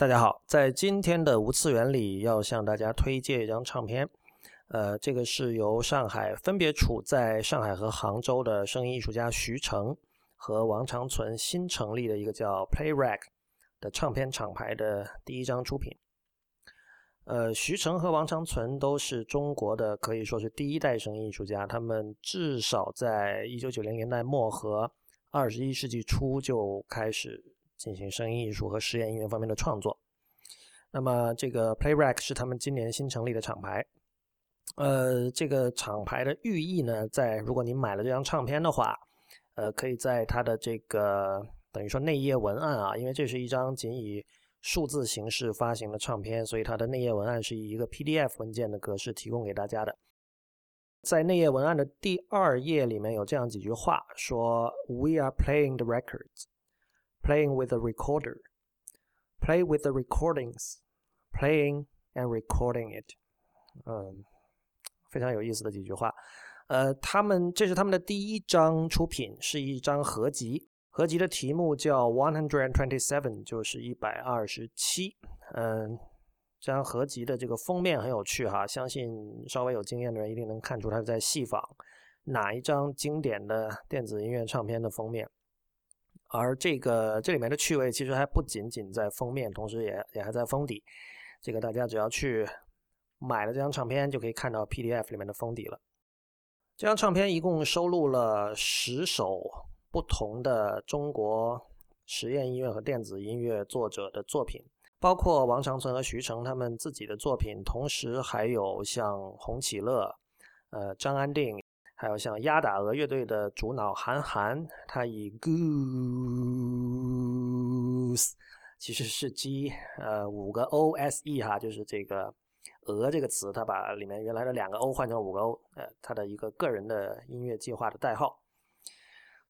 大家好，在今天的无次元里，要向大家推荐一张唱片。呃，这个是由上海分别处在上海和杭州的声音艺术家徐成和王长存新成立的一个叫 Playrack 的唱片厂牌的第一张出品。呃，徐成和王长存都是中国的可以说是第一代声音艺术家，他们至少在一九九零年代末和二十一世纪初就开始。进行声音艺术和实验音乐方面的创作。那么，这个 Playrack 是他们今年新成立的厂牌。呃，这个厂牌的寓意呢，在如果你买了这张唱片的话，呃，可以在它的这个等于说内页文案啊，因为这是一张仅以数字形式发行的唱片，所以它的内页文案是以一个 PDF 文件的格式提供给大家的。在内页文案的第二页里面有这样几句话，说 “We are playing the records”。Playing with a recorder, play with the recordings, playing and recording it。嗯，非常有意思的几句话。呃，他们这是他们的第一张出品，是一张合集。合集的题目叫 One Hundred Twenty Seven，就是一百二十七。嗯，这张合集的这个封面很有趣哈，相信稍微有经验的人一定能看出他是在戏仿哪一张经典的电子音乐唱片的封面。而这个这里面的趣味其实还不仅仅在封面，同时也也还在封底。这个大家只要去买了这张唱片，就可以看到 PDF 里面的封底了。这张唱片一共收录了十首不同的中国实验音乐和电子音乐作者的作品，包括王长存和徐成他们自己的作品，同时还有像洪启乐、呃张安定。还有像鸭打鹅乐队的主脑韩寒，他以 goose 其实是鸡，呃，五个 o s e 哈，就是这个鹅这个词，他把里面原来的两个 o 换成五个 o，呃，他的一个个人的音乐计划的代号。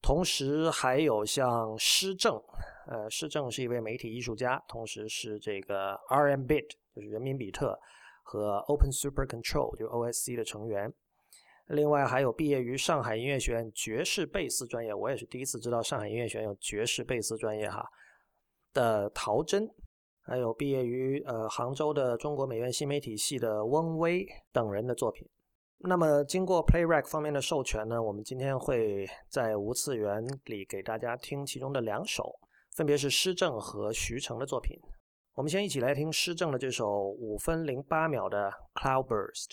同时还有像施政，呃，施政是一位媒体艺术家，同时是这个 R M Bit，就是人民比特和 Open Super Control，就是 O S C 的成员。另外还有毕业于上海音乐学院爵士贝斯专业，我也是第一次知道上海音乐学院有爵士贝斯专业哈的陶真，还有毕业于呃杭州的中国美院新媒体系的翁威等人的作品。那么经过 Playrack 方面的授权呢，我们今天会在无次元里给大家听其中的两首，分别是施正和徐成的作品。我们先一起来听施正的这首五分零八秒的 Cloudburst。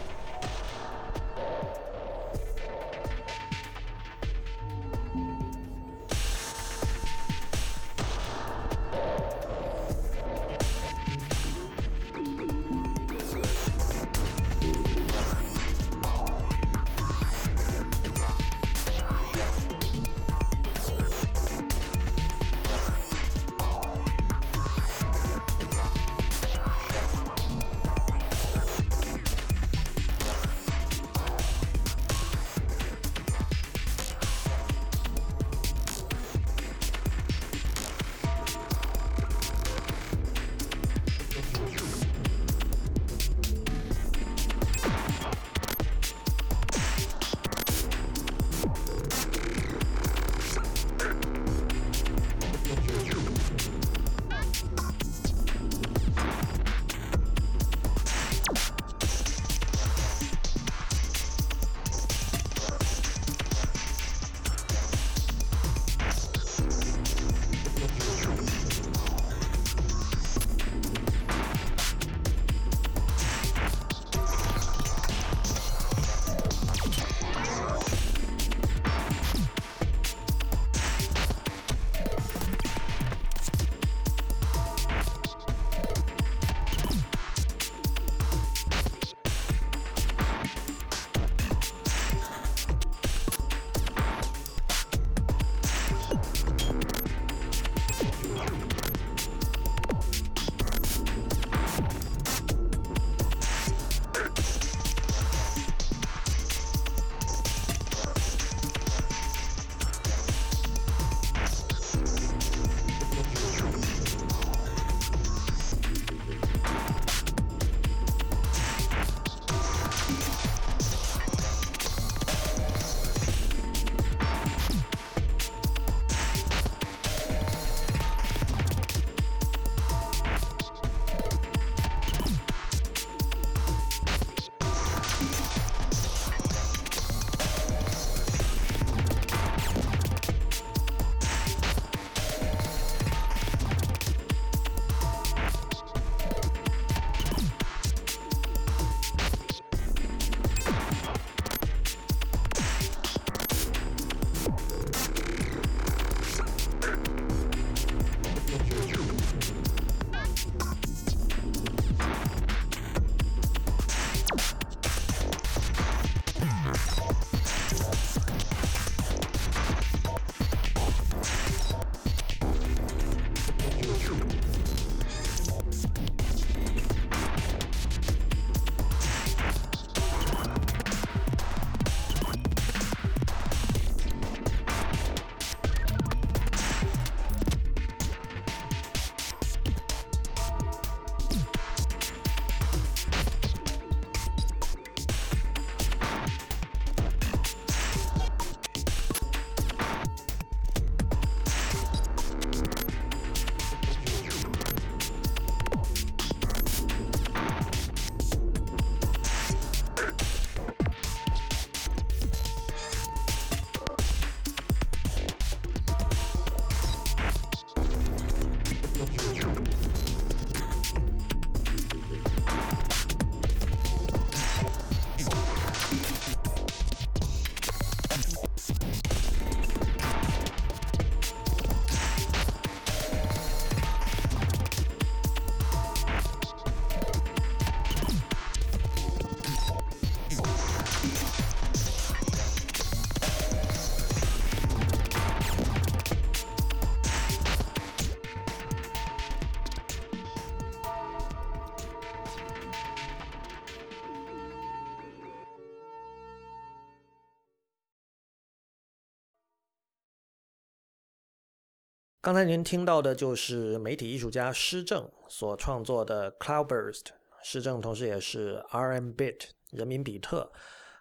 刚才您听到的就是媒体艺术家施正所创作的《Cloudburst》，施正同时也是 RM Bit 人民比特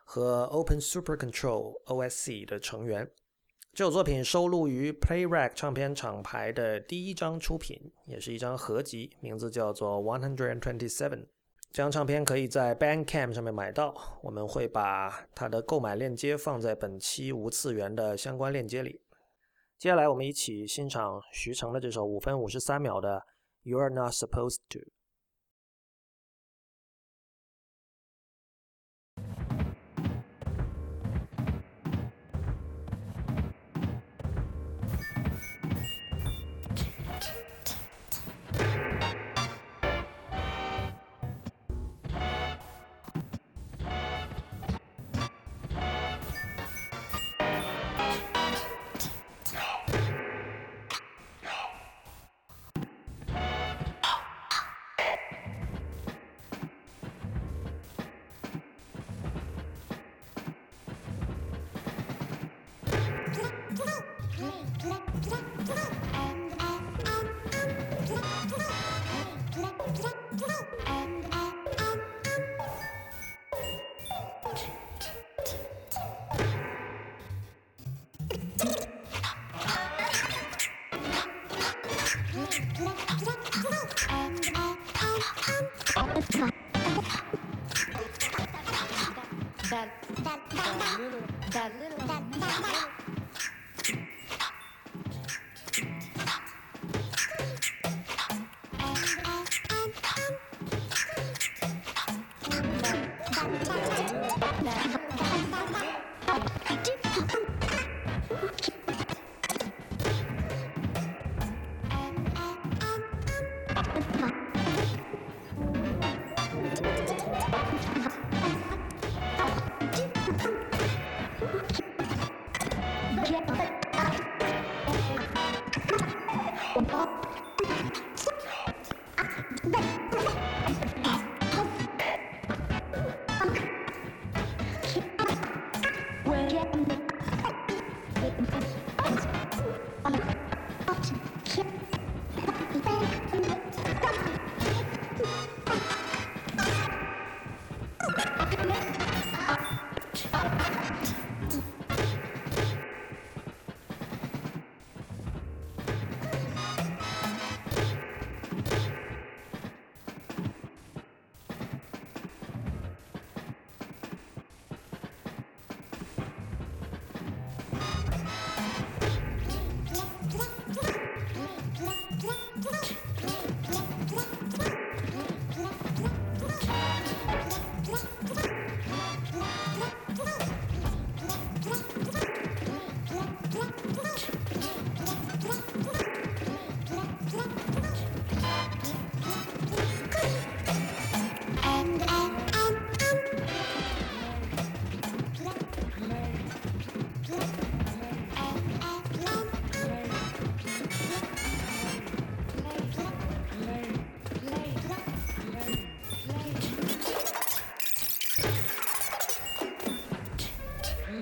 和 Open Super Control OSC 的成员。这首作品收录于 Playrack 唱片厂牌的第一张出品，也是一张合集，名字叫做 One Hundred and Twenty Seven。这张唱片可以在 Bandcamp 上面买到，我们会把它的购买链接放在本期无次元的相关链接里。接下来，我们一起欣赏徐成的这首五分五十三秒的《You're Not Supposed to》。and, and.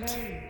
Hey.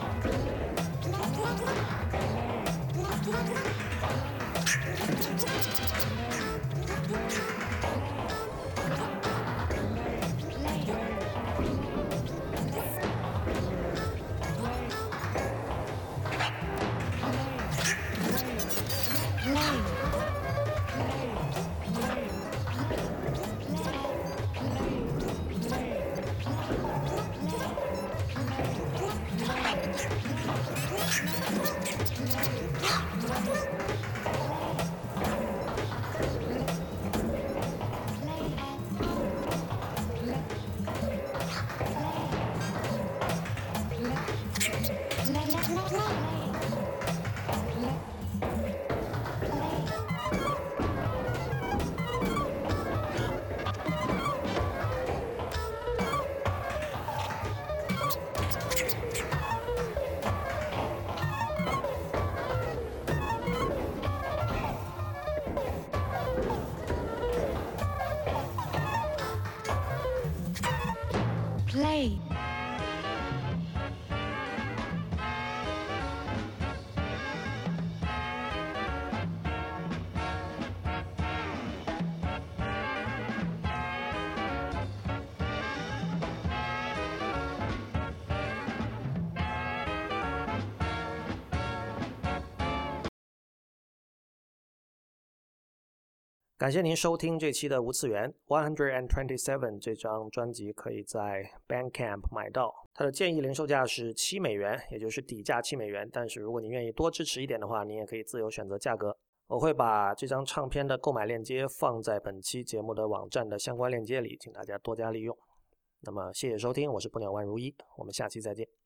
感谢您收听这期的无次元 One Hundred and Twenty Seven 这张专辑可以在 Bandcamp 买到，它的建议零售价是七美元，也就是底价七美元。但是如果您愿意多支持一点的话，您也可以自由选择价格。我会把这张唱片的购买链接放在本期节目的网站的相关链接里，请大家多加利用。那么谢谢收听，我是不鸟万如一，我们下期再见。